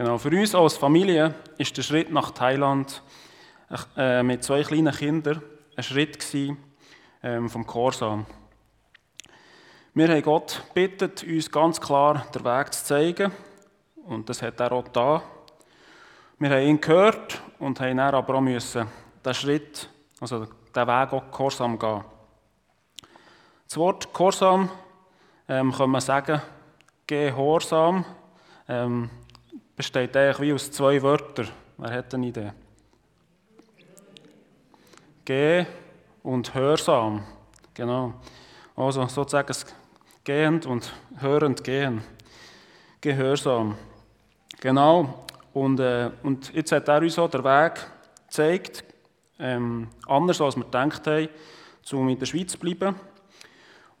Genau, für uns als Familie ist der Schritt nach Thailand äh, mit zwei kleinen Kindern ein Schritt gewesen, ähm, vom Korsam. Wir haben Gott bittet, uns ganz klar den Weg zu zeigen. Und das hat er auch da. Wir haben ihn gehört und haben dann aber auch müssen den Schritt, also den Weg auch gehorsam gehen. Das Wort Gehorsam ähm, kann man sagen, Gehorsam ähm, besteht eigentlich wie aus zwei Wörtern. Wer hat eine Idee? Geh und hörsam. Genau. Also sozusagen gehend und hörend gehen. Gehörsam. Genau. Und, äh, und jetzt hat er uns auch den Weg gezeigt, ähm, anders als wir gedacht haben, um in der Schweiz zu bleiben.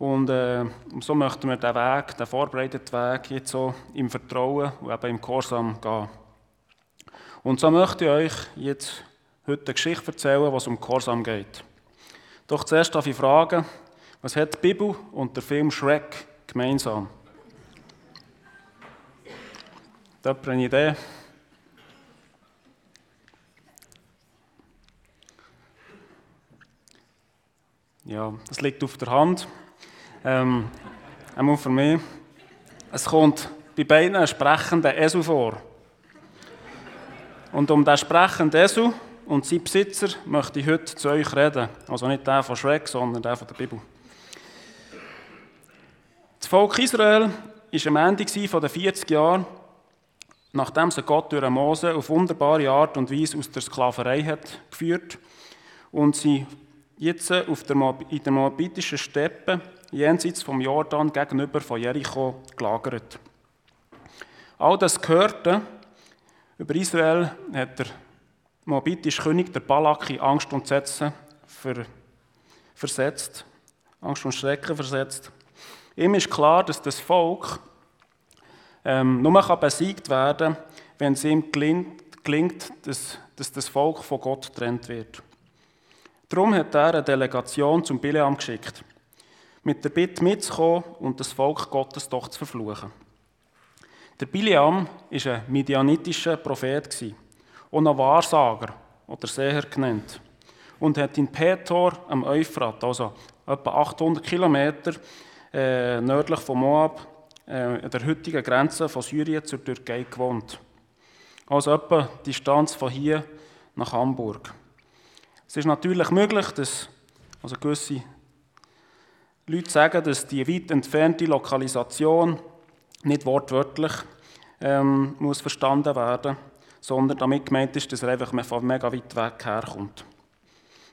Und äh, so möchten wir den Weg, den vorbereiteten Weg, jetzt so im Vertrauen und eben im Gehorsam gehen. Und so möchte ich euch jetzt heute eine Geschichte erzählen, was um Gehorsam geht. Doch zuerst darf ich fragen, was hat die Bibel und der Film Shrek gemeinsam? Da eine Idee? Ja, das liegt auf der Hand. Ähm, einmal für mich. Es kommt bei beiden ein sprechender Esel vor. Und um diesen sprechenden Esel und seinen Besitzer möchte ich heute zu euch reden. Also nicht der von Shrek, sondern der von der Bibel. Das Volk Israel war am Ende von den 40 Jahren, nachdem sie Gott durch Mose auf wunderbare Art und Weise aus der Sklaverei hat geführt und sie jetzt in der moabitischen Steppe jenseits vom Jordan gegenüber von Jericho gelagert. All das gehörte über Israel hat der moabitische König der Balak in Angst und Sätze versetzt, Angst und Schrecken versetzt. Ihm ist klar, dass das Volk ähm, nur kann besiegt werden kann, wenn es ihm gelingt, gelingt dass, dass das Volk von Gott getrennt wird. Darum hat er eine Delegation zum Bileam geschickt, mit der Bitte mitzukommen und das Volk Gottes doch zu verfluchen. Der Bileam war ein midianitischer Prophet und ein Wahrsager oder Seher genannt und hat in Petor am Euphrat, also etwa 800 Kilometer äh, nördlich von Moab, äh, an der heutigen Grenze von Syrien zur Türkei gewohnt. Also etwa die Distanz von hier nach Hamburg. Es ist natürlich möglich, dass also gewisse Leute sagen, dass die weit entfernte Lokalisation nicht wortwörtlich ähm, muss verstanden werden sondern damit gemeint ist, dass er einfach von mega weit weg herkommt.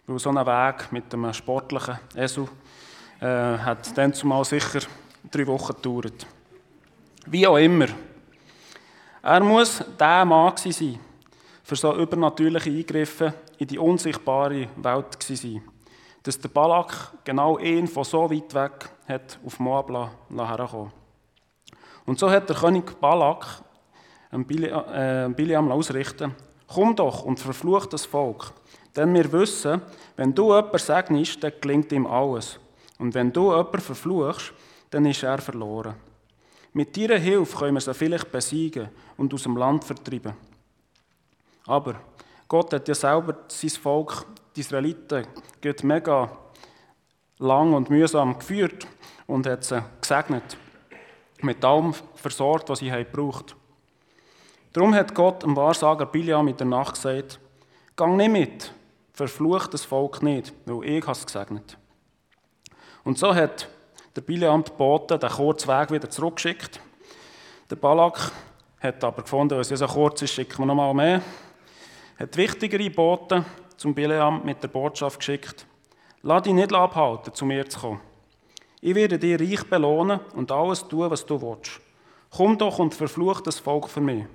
Weil so ein Weg mit einem sportlichen Esel äh, hat dann zumal sicher drei Wochen gedauert. Wie auch immer. Er muss der Mann sein, für so übernatürliche Eingriffe in die unsichtbare Welt sein. Dass der Balak genau ihn von so weit weg hat auf Moab herkommen Und so hat der König Balak äh, Biliam ausrichten, komm doch und verfluch das Volk. Denn wir wissen, wenn du jemanden segnest, dann gelingt ihm alles. Und wenn du jemanden verfluchst, dann ist er verloren. Mit deiner Hilfe können wir sie vielleicht besiegen und aus dem Land vertreiben. Aber Gott hat ja selber sein Volk, die Israeliten, geht mega lang und mühsam geführt und hat sie gesegnet. Mit allem versorgt, was sie gebraucht Darum hat Gott dem Wahrsager Biliam in der Nacht gesagt, Gang nicht mit, verflucht das Volk nicht, weil ich es gesegnet Und so hat der Biliam die Boten den kurzen Weg wieder zurückgeschickt. Der Balak hat aber gefunden, weil es ja so kurz ist, schicken wir noch mal mehr hat wichtigere Boten zum Bileam mit der Botschaft geschickt. Lass dich nicht abhalten, zu mir zu kommen. Ich werde dir reich belohnen und alles tun, was du willst. Komm doch und verfluch das Volk für mich.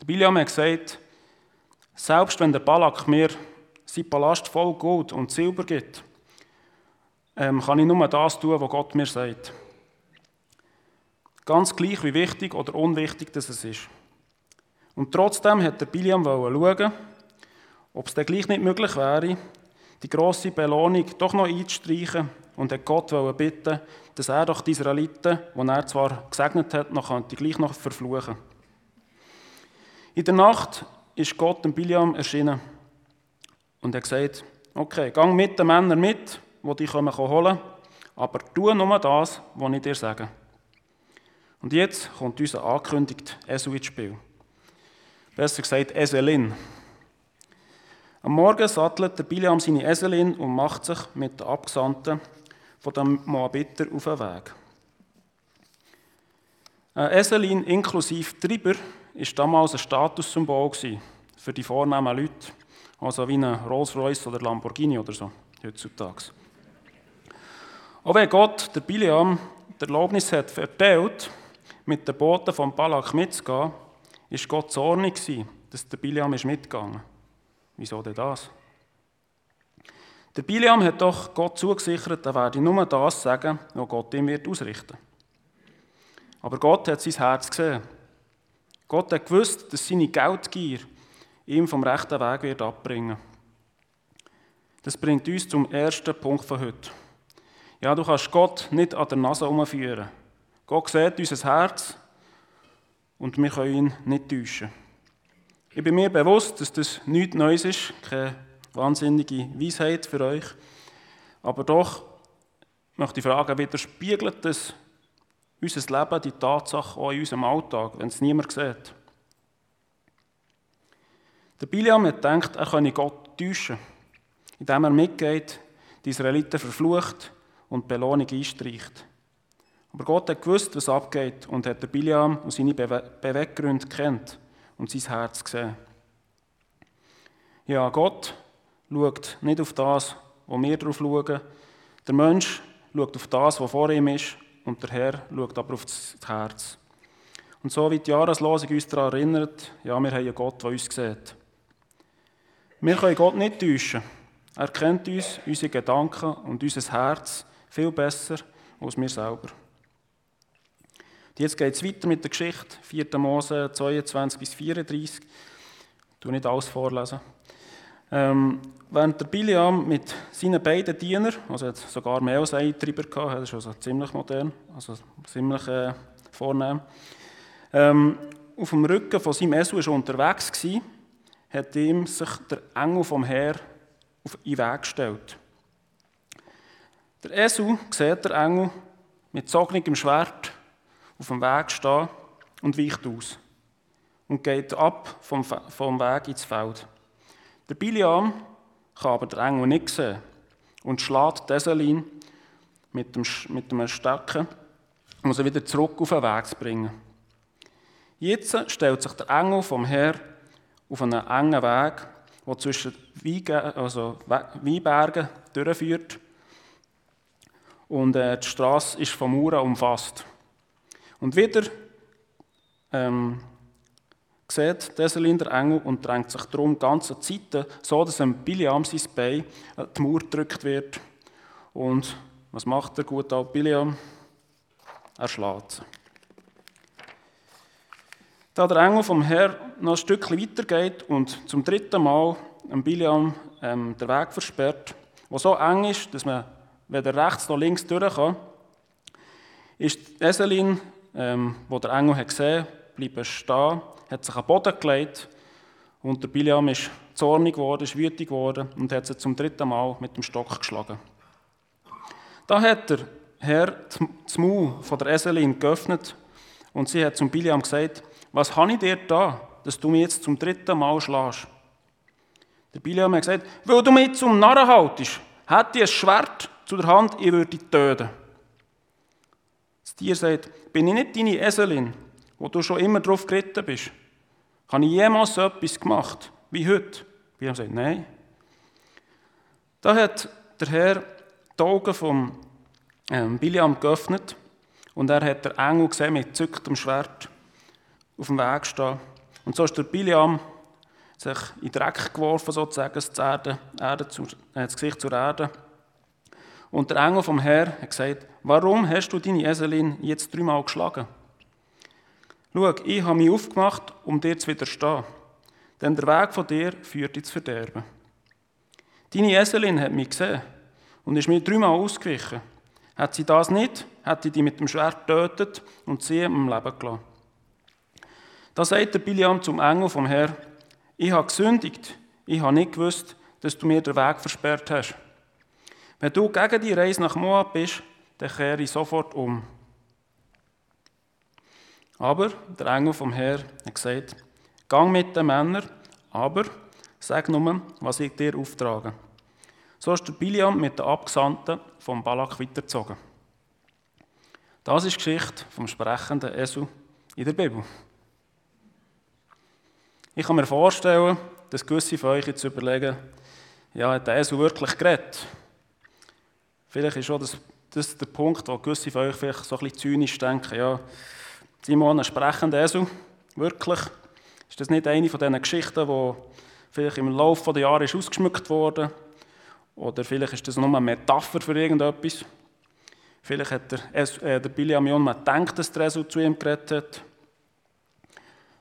Der Bileam hat gesagt, selbst wenn der Balak mir sein Palast voll Gold und Silber gibt, ähm, kann ich nur das tun, was Gott mir sagt. Ganz gleich, wie wichtig oder unwichtig das ist. Und trotzdem hat der Biliam schauen, ob es dann gleich nicht möglich wäre, die grosse Belohnung doch noch einzustreichen und hat Gott bitten, dass er doch die Israeliten, die er zwar gesegnet hat, noch könnte, gleich noch verfluchen In der Nacht ist Gott dem Biliam erschienen und er gesagt, okay, gang mit den Männern mit, die dich holen können, aber tu nur das, was ich dir sage. Und jetzt kommt unser angekündigt Esu ins Spiel. Besser gesagt, Eselin. Am Morgen sattelt der Biliam seine Eselin und macht sich mit den Abgesandten von dem Moabiter auf den Weg. Ein Eselin inklusive Treiber war damals ein Statussymbol für die vornehmen Leute. Also wie ein Rolls-Royce oder Lamborghini oder so, heutzutage. Auch wenn Gott der Biliam die Erlaubnis hat verteilt, mit den Boten von Balak mitzugehen, ist Gott zornig dass der Biliam ist mitgegangen. Wieso denn das? Der Biliam hat doch Gott zugesichert, er werde nur das sagen, was Gott ihm wird ausrichten. Aber Gott hat sein Herz gesehen. Gott hat gewusst, dass seine Geldgier ihm vom rechten Weg wird abbringen. Das bringt uns zum ersten Punkt von heute. Ja, du kannst Gott nicht an der Nase umführen. Gott sieht unser Herz und wir können ihn nicht täuschen. Ich bin mir bewusst, dass das nichts Neues ist, keine wahnsinnige Weisheit für euch. Aber doch möchte ich fragen, widerspiegelt das unser Leben, die Tatsache auch in unserem Alltag, wenn es niemand sieht? Der Biliam hat gedacht, er könne Gott täuschen, indem er mitgeht, die Israeliten verflucht und Belohnung einstreicht. Aber Gott hat gewusst, was abgeht und hat der Biliam und seine Beweggründe kennt und sein Herz gesehen. Ja, Gott schaut nicht auf das, wo wir drauf schauen. Der Mensch schaut auf das, was vor ihm ist und der Herr schaut aber auf das Herz. Und so wie die Jahreslosung uns daran erinnert, ja, wir haben einen Gott, der uns sieht. Wir können Gott nicht täuschen. Er kennt uns, unsere Gedanken und unser Herz viel besser als wir selber. Jetzt geht es weiter mit der Geschichte, 4. Mose 22 bis 34. Ich nicht alles vorlesen. Ähm, während der Biliam mit seinen beiden Dienern, also hat sogar mehr als einen Treiber gehabt, das ist also ziemlich modern, also ziemlich äh, vornehm, ähm, auf dem Rücken von seinem Esu war unterwegs war, hat ihm sich der Engel vom Herr auf den Weg gestellt. Der Esu sieht der Engel mit gezogenem Schwert auf dem Weg stehen und weicht aus und geht ab vom, vom Weg ins Feld. Der Biliam kann aber den Engel nicht sehen und schlägt Deselin mit dem, mit dem Stecken, um sie wieder zurück auf den Weg zu bringen. Jetzt stellt sich der Engel vom Herr auf einen engen Weg, der zwischen Weinbergen also durchführt. Und äh, die Straße ist von Mauern umfasst. Und wieder ähm, sieht Deselin der Engel und drängt sich darum ganze Zeiten, so dass einem Biliam sein Bein an die Mauer gedrückt wird. Und was macht der gute alte Biliam? Er schlägt sie. Da der Engel vom Herrn noch ein Stückchen weitergeht und zum dritten Mal einem Biliam ähm, den Weg versperrt, der so eng ist, dass man weder rechts noch links durch kann, ist Eselin ähm, wo der Engel hat gesehen hat, bleiben stehen, hat sich den Boden gelegt und der Biliam ist zornig geworden, ist wütig geworden und hat sie zum dritten Mal mit dem Stock geschlagen. Da hat der Herr das Maul von der Eselin geöffnet und sie hat zum Biliam gesagt, was habe ich dir da, dass du mich jetzt zum dritten Mal schlägst? Der Biliam hat gesagt, weil du mich zum Narren haltest, hätte ich ein Schwert zu der Hand, ich würde dich töten. Das Tier sagt, bin ich nicht deine Eselin, wo du schon immer drauf geritten bist? Habe ich jemals so etwas gemacht, wie heute? Biliam sagt, nein. Da hat der Herr die Augen von ähm, Biliam geöffnet und er hat den Engel gesehen mit zücktem Schwert auf dem Weg stehen. Und so ist der Biliam sich in den Dreck geworfen, sozusagen, das, Erde, zu, äh, Gesicht zur Erde. Und der Engel vom Herr hat gesagt, warum hast du deine Eselin jetzt dreimal geschlagen? Schau, ich habe mich aufgemacht, um dir zu widerstehen, denn der Weg von dir führt ins Verderben. Deine Eselin hat mich gesehen und ist mir dreimal ausgewichen. Hat sie das nicht, hätte ich die mit dem Schwert getötet und sie im Leben gelassen. Da sagt der Biliam zum Engel vom Herr, ich habe gesündigt, ich habe nicht gewusst, dass du mir den Weg versperrt hast. Wenn du gegen die Reise nach Moab bist, dann kehre ich sofort um. Aber der Engel vom Herr hat gesagt, gang mit den Männern, aber sag nur, was ich dir auftrage. So ist der Biliam mit den Abgesandten vom Balak weitergezogen. Das ist die Geschichte vom sprechenden Esel in der Bibel. Ich kann mir vorstellen, dass gewisse von euch jetzt überlegen, ja, hat der Esel wirklich geredet? Vielleicht ist auch das, das der Punkt, wo gewisse von euch vielleicht so ein bisschen zynisch denken, ja, Simon, ein sprechender Esel, wirklich? Ist das nicht eine von diesen Geschichten, die vielleicht im Laufe der Jahre ausgeschmückt wurde? Oder vielleicht ist das nur eine Metapher für irgendetwas? Vielleicht hat der, äh, der Biliam mal gedacht, dass der Esel zu ihm geredet hat.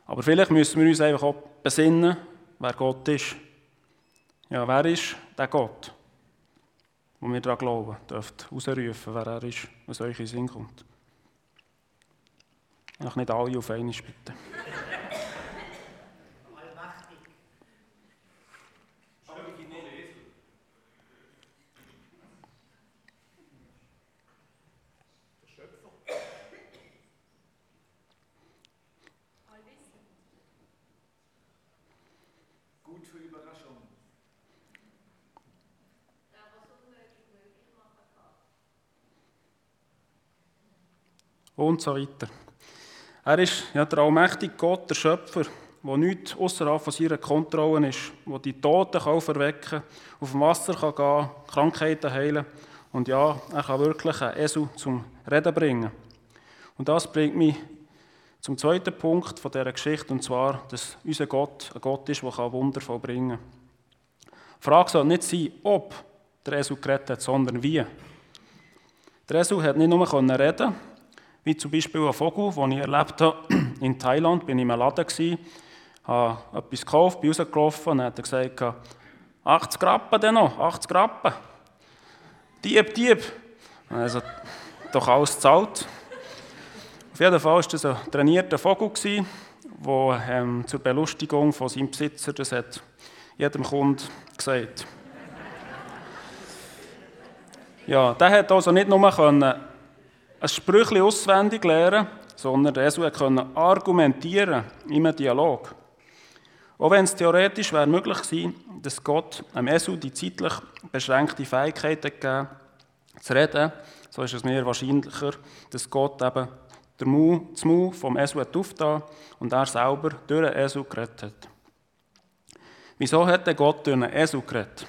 Aber vielleicht müssen wir uns einfach auch besinnen, wer Gott ist. Ja, wer ist der Gott, wo wir daran glauben, dürft rausrufen, wer er ist, was euch in den Sinn kommt. Ach, nicht alle auf einmal, bitte. Und so weiter. Er ist ja der allmächtige Gott, der Schöpfer, der nichts außerhalb von seiner Kontrolle ist, der die Toten kann verwecken auf dem Wasser kann gehen Krankheiten heilen und ja, er kann wirklich einen Esel zum Reden bringen. Und das bringt mich zum zweiten Punkt von dieser Geschichte, und zwar, dass unser Gott ein Gott ist, der Wunder vollbringen kann. Die Frage soll nicht sein, ob der Esel geredet hat, sondern wie. Der Esel hat nicht nur reden wie zum Beispiel ein Vogel, den ich erlebt habe in Thailand. Bin ich in einem Laden, habe etwas gekauft, bin rausgelaufen und hat gesagt, 80 Rappen denn noch, 80 Rappen. Dieb, Dieb. Also, doch alles gezahlt. Auf jeden Fall war das ein trainierter Vogel, der ähm, zur Belustigung von seinem Besitzer das hat jedem Kunden gesagt. Ja, der hat also nicht nur können ein Sprüchli auswendig lernen, sondern Esel konnte argumentieren in einem Dialog. Auch wenn es theoretisch wäre möglich gewesen, dass Gott einem Esel die zeitlich beschränkte Fähigkeit gegeben zu reden, so ist es mir wahrscheinlicher, dass Gott eben der Mu, das Mu vom Esel aufgetan und er selber durch den Esel geredet hat. Wieso hat der Gott durch einen Esel geredet?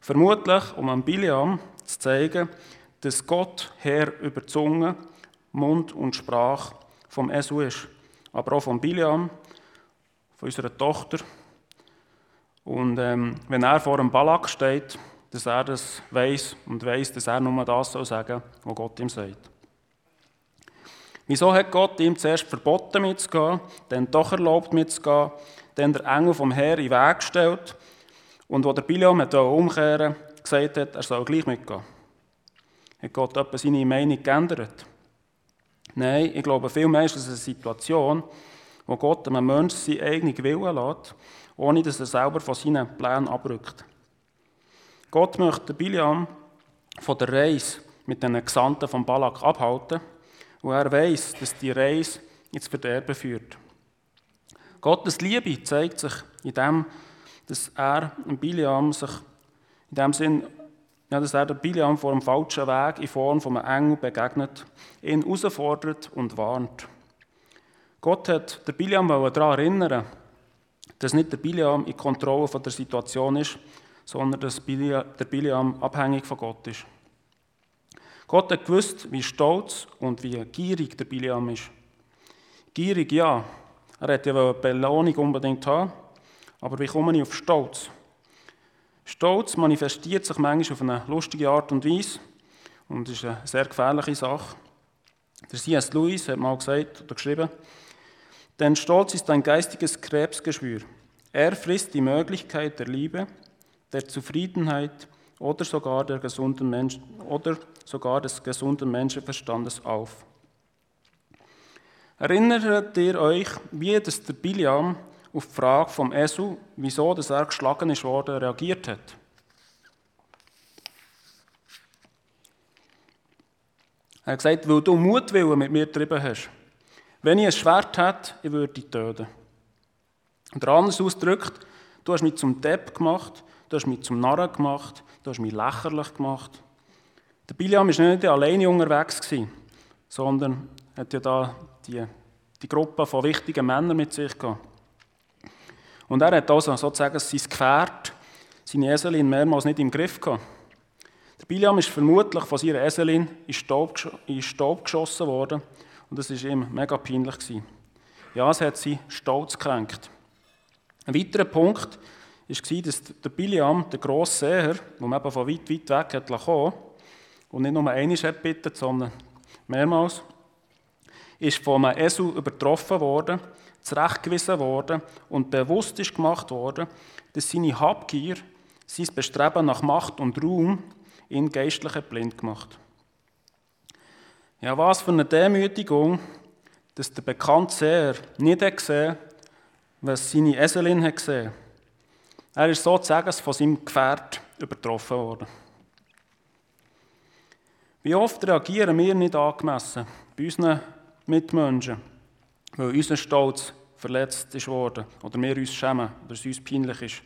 Vermutlich, um an Biliam zu zeigen, dass Gott Herr über Zunge, Mund und Sprache vom Esu ist, aber auch von Biliam, von unserer Tochter. Und ähm, wenn er vor dem Balak steht, dass er das weiß und weiß, dass er nur das soll sagen, was Gott ihm sagt. Wieso hat Gott ihm zuerst verboten mitzugehen, dann doch erlaubt mitzugehen, dann der Engel vom Herr in den Weg gestellt und wo der Biliam umkehren gesagt hat, er soll gleich mitgehen? Hat Gott etwa seine Meinung geändert? Nein, ich glaube, vielmehr ist es eine Situation, wo Gott einem Menschen seinen eigenen Willen lässt, ohne dass er selber von seinen Plänen abrückt. Gott möchte Biliam von der Reise mit den Gesandten von Balak abhalten, wo er weiß, dass die Reise ins Verderben führt. Gottes Liebe zeigt sich in dem, dass er Biliam sich in dem Sinn ja, dass er der Biliam vor dem falschen Weg in Form von einem Engel begegnet, ihn herausfordert und warnt. Gott hat der Biliam daran erinnern, dass nicht der Biliam in Kontrolle von der Situation ist, sondern dass der Biliam abhängig von Gott ist. Gott hat gewusst, wie stolz und wie gierig der Biliam ist. Gierig, ja. Er hätte ja Belohnung unbedingt haben, aber wie komme ich auf Stolz? Stolz manifestiert sich manchmal auf eine lustige Art und Weise und ist eine sehr gefährliche Sache. Der C.S. Lewis hat mal gesagt oder geschrieben, denn Stolz ist ein geistiges Krebsgeschwür. Er frisst die Möglichkeit der Liebe, der Zufriedenheit oder sogar, der gesunden Menschen, oder sogar des gesunden Menschenverstandes auf. Erinnert ihr euch, wie das der Biliam auf die Frage vom Esu, wieso er geschlagen worden, reagiert hat? Er hat gesagt, weil du Mutwillen mit mir getrieben hast. Wenn ich ein Schwert hätte, ich würde dich töten. Oder anders ausgedrückt, du hast mich zum Depp gemacht, du hast mich zum Narren gemacht, du hast mich lächerlich gemacht. Der Biliam war nicht alleine unterwegs, sondern hat ja da die, die Gruppe von wichtigen Männern mit sich gehabt. Und er hat also sozusagen sein Gefährt, seine Eselin, mehrmals nicht im Griff gehabt. Der Biliam ist vermutlich von seiner Eselin in Staub, in Staub geschossen worden und das war ihm mega peinlich. Gewesen. Ja, es hat sie stolz gekränkt. Ein weiterer Punkt war, dass der Biliam, der grosse Seher, man eben von weit, weit weg hat kommen und nicht nur einmal hat bitten, sondern mehrmals, ist von einem Esel übertroffen worden, zurechtgewiesen worden und bewusst ist gemacht worden, dass seine Habgier, sein Bestreben nach Macht und Ruhm ihn geistlich blind gemacht. Ja, was für eine Demütigung, dass der bekannte Seher nicht gesehen was seine Eselin hat gesehen. Er ist sozusagen von seinem Gefährt übertroffen worden. Wie oft reagieren wir nicht angemessen bei unseren Mitmenschen, weil unser Stolz verletzt ist worden oder wir uns schämen oder es uns peinlich ist.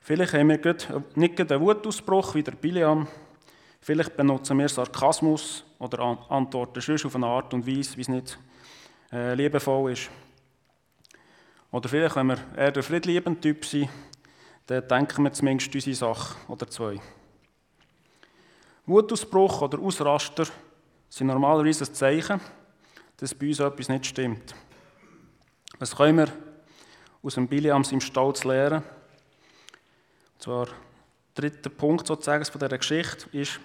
Vielleicht haben wir nicht einen Wutausbruch wie der Biliam. Vielleicht benutzen wir Sarkasmus oder antworten schon auf eine Art und Weise, wie es nicht äh, liebevoll ist. Oder vielleicht, wenn wir eher der friedliebende Typ sind, dann denken wir zumindest unsere Sache oder zwei. Wutausbruch oder Ausraster sind normalerweise ein Zeichen, dass bei uns etwas nicht stimmt. Was können wir aus dem Biliams im Stolz lernen? Und zwar, der dritte Punkt sozusagen von dieser Geschichte ist,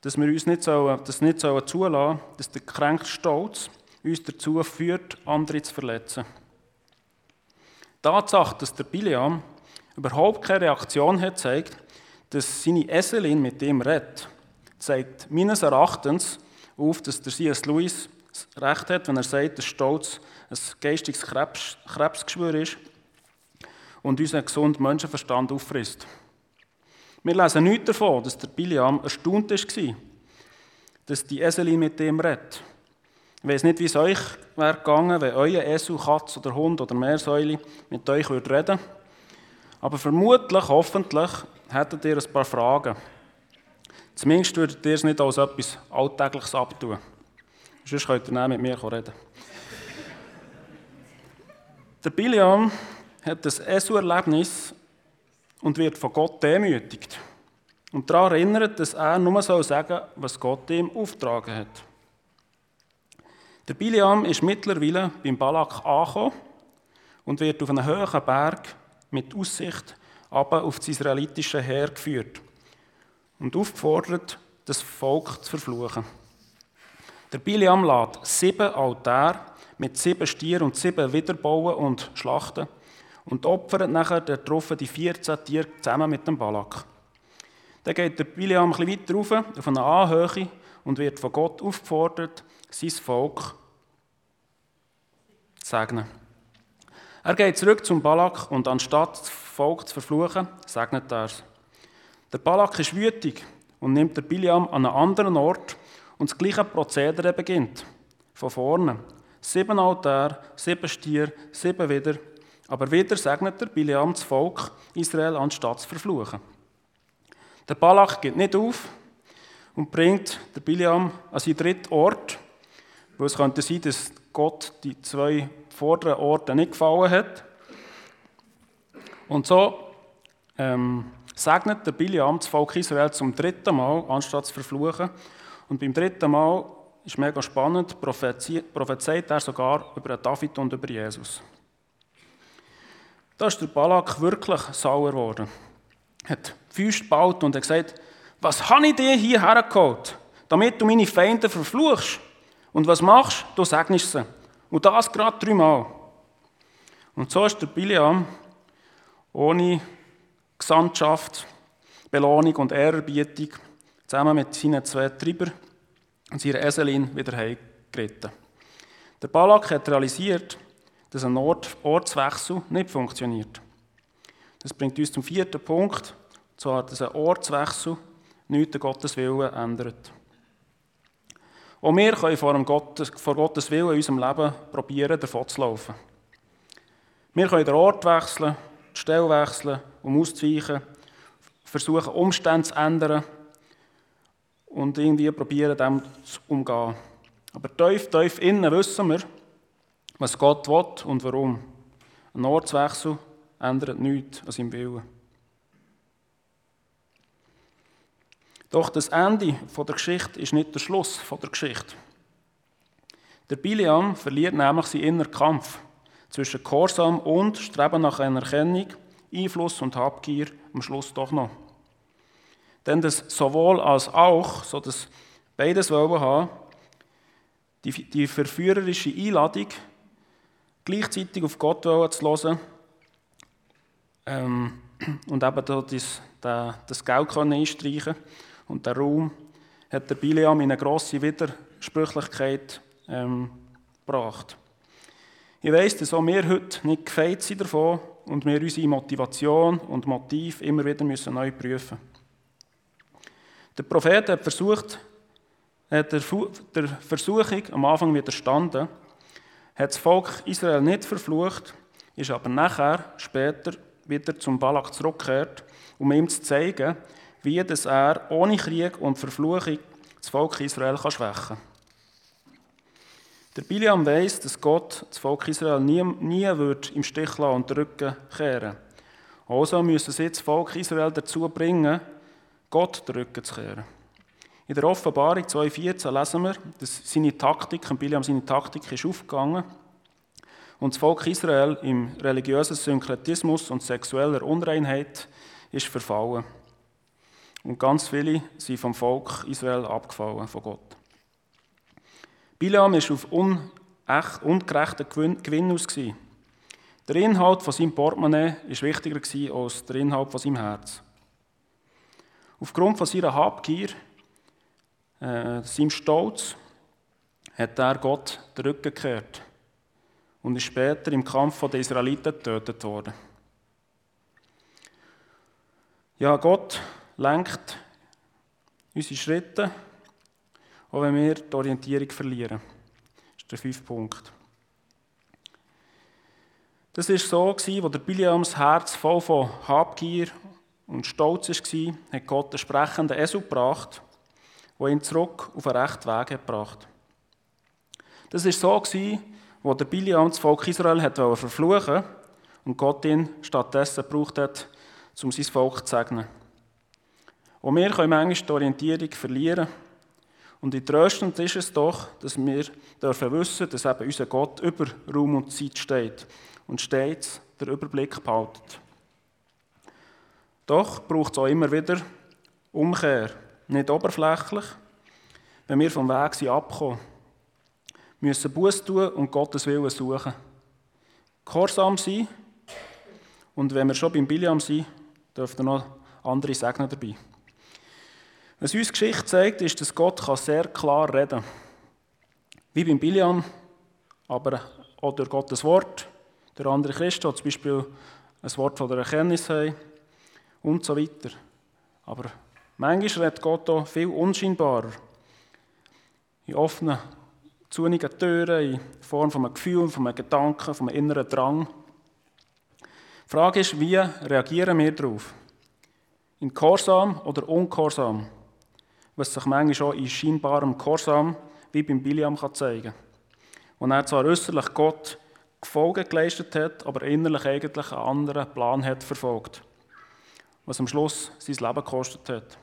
dass wir uns nicht, sollen, das nicht sollen zulassen dass der kränkte Stolz uns dazu führt, andere zu verletzen. Die Tatsache, dass der Biliam überhaupt keine Reaktion hat, zeigt, dass seine Eselin mit ihm redet, zeigt meines Erachtens auf, dass der C.S. Lewis recht hat, wenn er sagt, dass Stolz ein geistiges Krebs, Krebsgeschwür ist und unseren gesunden Menschenverstand auffrisst. Wir lesen nichts davon, dass der Biliam erstaunt war, dass die Eselin mit ihm redet. Ich weiß nicht, wie es euch wäre gegangen, wenn euer Esel, Katz oder Hund oder Meersäule mit euch reden würde. Aber vermutlich, hoffentlich, hättet ihr ein paar Fragen. Zumindest würdet ihr es nicht als etwas Alltägliches abtun. Sonst könnt ihr nicht mit mir reden. Der Biliam hat das Esu-Erlebnis und wird von Gott demütigt. Und daran erinnert, dass er nur sagen soll, was Gott ihm aufgetragen hat. Der Biliam ist mittlerweile beim Balak angekommen und wird auf einen hohen Berg mit Aussicht aber auf das israelitische Heer geführt und aufgefordert, das Volk zu verfluchen. Der Biliam lädt sieben Altäre mit sieben Stieren und sieben Wiederbauen und Schlachten und opfert nachher darauf die 14 Tiere zusammen mit dem Balak. Dann geht der Biliam ein bisschen weiter rauf, auf eine Anhöhe und wird von Gott aufgefordert, sein Volk zu segnen. Er geht zurück zum Balak und anstatt das Volk zu verfluchen, segnet er es. Der Balak ist wütig und nimmt der Biliam an einen anderen Ort und das gleiche Prozedere beginnt. Von vorne. Sieben Altäre, sieben Stier, sieben wieder. Aber wieder segnet der Biliam das Volk Israel anstatt zu verfluchen. Der Balak geht nicht auf und bringt der Biliam an seinen dritten Ort, wo es könnte sein, dass Gott die zwei vorderen Orte nicht gefallen hat. Und so ähm, segnet der Biliam das Volk Israel zum dritten Mal, anstatt zu verfluchen. Und beim dritten Mal ist mega spannend, prophezeit er sogar über David und über Jesus. Da ist der Balak wirklich sauer geworden. Er hat Füße gebaut und hat gesagt, was habe ich dir hierher geholt, damit du meine Feinde verfluchst? Und was machst du? Du segnest sie. Und das gerade dreimal. Und so ist der Biliam ohne Gesandtschaft, Belohnung und Ehrerbietung zusammen mit seinen zwei Treibern und seiner Eselin wieder heimgeritten. Der Balak hat realisiert, dass ein Ort Ortswechsel nicht funktioniert. Das bringt uns zum vierten Punkt, und zwar, dass ein Ortswechsel nichts an Gottes Willen ändert. Auch wir können vor, Gottes, vor Gottes Willen in unserem Leben probieren, davon zu laufen. Wir können den Ort wechseln, Stelle wechseln, um auszuweichen, versuchen, Umstände zu ändern und irgendwie probieren, dem zu umgehen. Aber tief, tief innen wissen wir, was Gott will und warum. Ein Ortswechsel ändert nichts an seinem Willen. Doch das Ende der Geschichte ist nicht der Schluss der Geschichte. Der Biliam verliert nämlich seinen inneren Kampf zwischen Gehorsam und Streben nach Anerkennung, Einfluss und Habgier am Schluss doch noch. Denn das sowohl als auch, so dass beides wollen haben, die, die verführerische Einladung, gleichzeitig auf Gott zu hören ähm, und eben das, das Geld einstreichen und der Raum, hat der Biliam in eine grosse Widersprüchlichkeit ähm, gebracht. Ich weiss, dass auch wir heute nicht gefeit sind davon und wir unsere Motivation und Motiv immer wieder müssen neu prüfen Der Prophet hat versucht, hat der, der Versuchung am Anfang widerstanden, hat das Volk Israel nicht verflucht, ist aber nachher, später, wieder zum Balak zurückgekehrt, um ihm zu zeigen, wie dass er ohne Krieg und Verfluchung das Volk Israel kann schwächen kann. Der Biliam weiß, dass Gott das Volk Israel nie, nie wird im Stich lassen und den Rücken kehren Also müssen sie das Volk Israel dazu bringen, Gott den Rücken zu kehren. In der Offenbarung 2,14 lesen wir, dass seine Taktik, Biliam seine Taktik ist aufgegangen und das Volk Israel im religiösen Synkretismus und sexueller Unreinheit ist verfallen. Und ganz viele sind vom Volk Israel abgefallen von Gott. Bilam war auf ungerechten Gewinn aus. Der Inhalt von seinem Portemonnaie war wichtiger als der Inhalt von seinem Herz. Aufgrund von seiner Habgier, äh, seinem Stolz, hat er Gott den Rücken gekehrt und ist später im Kampf der Israeliten getötet worden. Ja, Gott lenkt unsere Schritte auch wenn wir die Orientierung verlieren. Das ist der fünfte Punkt. Das war so, als der Biliams Herz voll von Habgier und Stolz war, hat Gott einen sprechenden Esel gebracht, der ihn zurück auf den rechten Weg gebracht hat. Das war so, als der Biliam das Volk Israel verfluchen wollte und Gott ihn stattdessen gebraucht hat, um sein Volk zu segnen. Und wir können manchmal die Orientierung verlieren und entröstend ist es doch, dass wir dürfen wissen, dass eben unser Gott über Raum und Zeit steht und stets den Überblick behaltet. Doch braucht es auch immer wieder Umkehr, nicht oberflächlich, wenn wir vom Weg sind abgekommen. Wir müssen Buß tun und Gottes Willen suchen. Gehorsam sein und wenn wir schon beim Biliam sind, dürfen noch andere segnen dabei. Was uns Geschichte zeigt, ist, dass Gott sehr klar reden kann. Wie beim Biliam, aber auch durch Gottes Wort, durch andere Christen, die zum Beispiel ein Wort von der Erkenntnis und so weiter. Aber manchmal redet Gott auch viel unscheinbarer. In offenen, zunigen Türen, in Form von einem Gefühl, von einem Gedanken, von einem inneren Drang. Die Frage ist, wie reagieren wir darauf? In Gehorsam oder Ungehorsam? Was sich manchmal auch in scheinbarem Gehorsam, wie beim Biliam, zeigen kann. Und er zwar äußerlich Gott Gefolge geleistet hat, aber innerlich eigentlich einen anderen Plan hat verfolgt, was am Schluss sein Leben gekostet hat.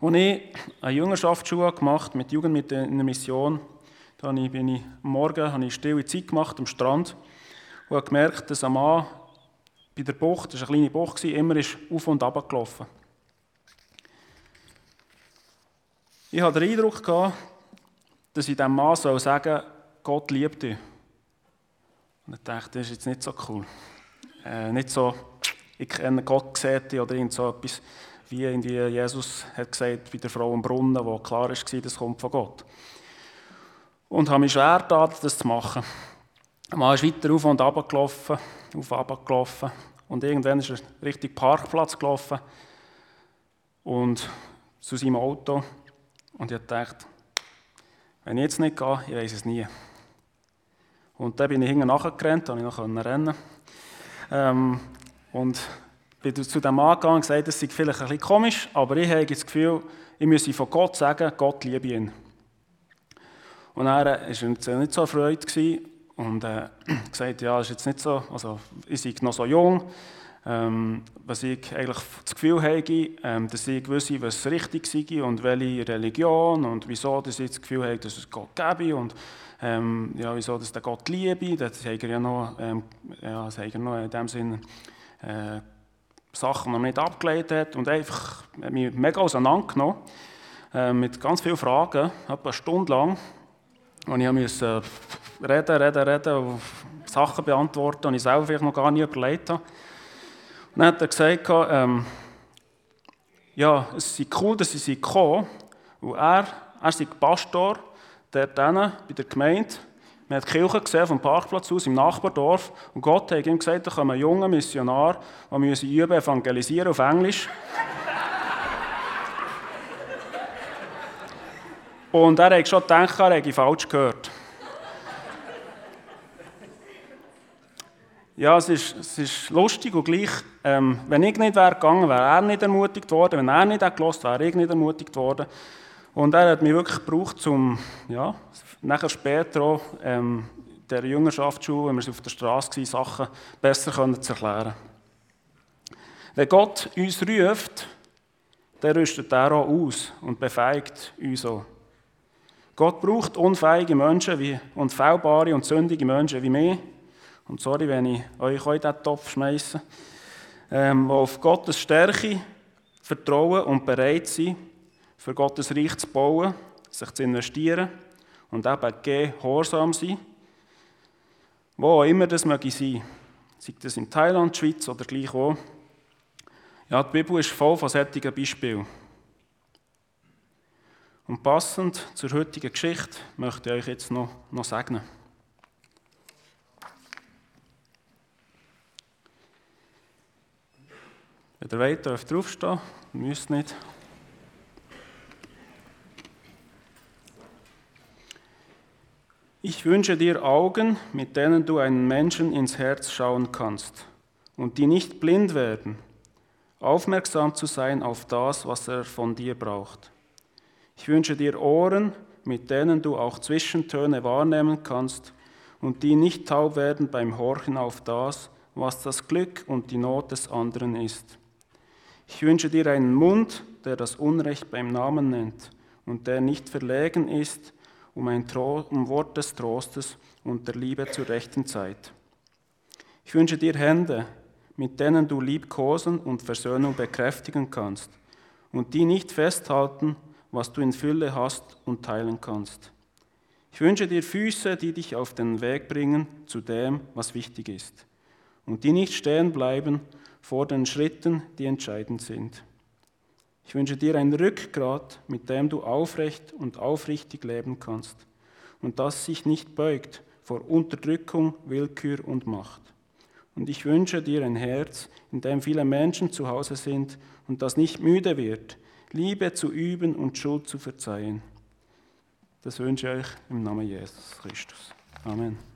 Als ich eine Jüngerschaftsschule gemacht mit Jugend mit in einer Mission, da bin ich Morgen habe ich stille Zeit gemacht am Strand und habe gemerkt, dass ein Mann bei der Bucht, das war eine kleine Bucht, immer ist auf und ab gelaufen Ich hatte den Eindruck, dass ich diesem Mann sagen soll, Gott liebt dich. Und ich dachte, das ist jetzt nicht so cool. Äh, nicht so, ich kenne Gott gesehen oder irgend so etwas, wie irgendwie Jesus hat gesagt bei der Frau im Brunnen, wo klar war, das kommt von Gott. Und habe mich schwer getan, das zu machen. Man ist weiter auf und runter gelaufen, auf und gelaufen. Und irgendwann ist er Richtung Parkplatz gelaufen und zu seinem Auto. Und ich dachte, wenn ich jetzt nicht gehe, ich weiß es nie. Und dann bin ich hinten nachgerannt, konnte ich noch rennen. Ähm, und bin zu dem Mann gegangen und gesagt, das sei vielleicht ein bisschen komisch, aber ich habe das Gefühl, ich müsse von Gott sagen, Gott liebe ihn. Und er war nicht so erfreut und äh, gesagt, ja, ist jetzt nicht so, also ich sei noch so jung, ähm, was ich eigentlich das Gefühl habe, ähm, dass ich wisse, was richtig sei und welche Religion und wieso dass ich das Gefühl habe, dass es Gott gäbe und ähm, ja, wieso dass der Gott liebe, das hat er ja noch, ähm, ja, das er noch in dem Sinne äh, Sachen, er nicht abgelehnt hat und einfach mich mega auseinandergenommen äh, mit ganz vielen Fragen, etwa eine Stunde lang. Und ich musste reden, reden, reden und Sachen beantworten, die ich selber vielleicht noch gar nicht überlegt habe. Dann hat er gesagt, ähm, ja, es sei cool, dass sie gekommen sind, er, er sei Pastor dort bei der Gemeinde wir haben die Kirche gesehen vom Parkplatz aus im Nachbardorf und Gott hat ihm gesagt, da kommen junge Missionar, die müssen üben, evangelisieren auf Englisch. und er hat schon gedacht, er hätte falsch gehört. Ja, es ist, es ist lustig und gleich, ähm, wenn ich nicht wäre gegangen, wäre er nicht ermutigt worden, wenn er nicht hätte wäre ich nicht ermutigt worden. Und er hat mich wirklich gebraucht, um, ja, nachher später auch ähm, der Jüngerschaftsschule, wenn wir auf der Straße waren, Sachen besser können zu erklären. Wenn Gott uns ruft, dann rüstet er auch aus und befähigt uns auch. Gott braucht unfähige Menschen wie, und fehlbare und sündige Menschen wie mich. Und sorry, wenn ich euch in diesen Topf schmeiße. Ähm, die auf Gottes Stärke vertrauen und bereit sind, für Gottes Reich zu bauen, sich zu investieren und eben gehorsam sein. Wo auch immer das möge sein. Sei das in Thailand, Schweiz oder gleich wo. Ja, die Bibel ist voll von solchen Beispielen. Und passend zur heutigen Geschichte möchte ich euch jetzt noch, noch segnen. Wenn ihr wollt, dürft ihr aufstehen, müsst nicht. Ich wünsche dir Augen, mit denen du einen Menschen ins Herz schauen kannst und die nicht blind werden, aufmerksam zu sein auf das, was er von dir braucht. Ich wünsche dir Ohren, mit denen du auch Zwischentöne wahrnehmen kannst und die nicht taub werden beim Horchen auf das, was das Glück und die Not des anderen ist. Ich wünsche dir einen Mund, der das Unrecht beim Namen nennt und der nicht verlegen ist, um ein um Wort des Trostes und der Liebe zur rechten Zeit. Ich wünsche dir Hände, mit denen du Liebkosen und Versöhnung bekräftigen kannst und die nicht festhalten, was du in Fülle hast und teilen kannst. Ich wünsche dir Füße, die dich auf den Weg bringen zu dem, was wichtig ist und die nicht stehen bleiben vor den Schritten, die entscheidend sind. Ich wünsche dir ein Rückgrat, mit dem du aufrecht und aufrichtig leben kannst und das sich nicht beugt vor Unterdrückung, Willkür und Macht. Und ich wünsche dir ein Herz, in dem viele Menschen zu Hause sind und das nicht müde wird, Liebe zu üben und Schuld zu verzeihen. Das wünsche ich euch im Namen Jesus Christus. Amen.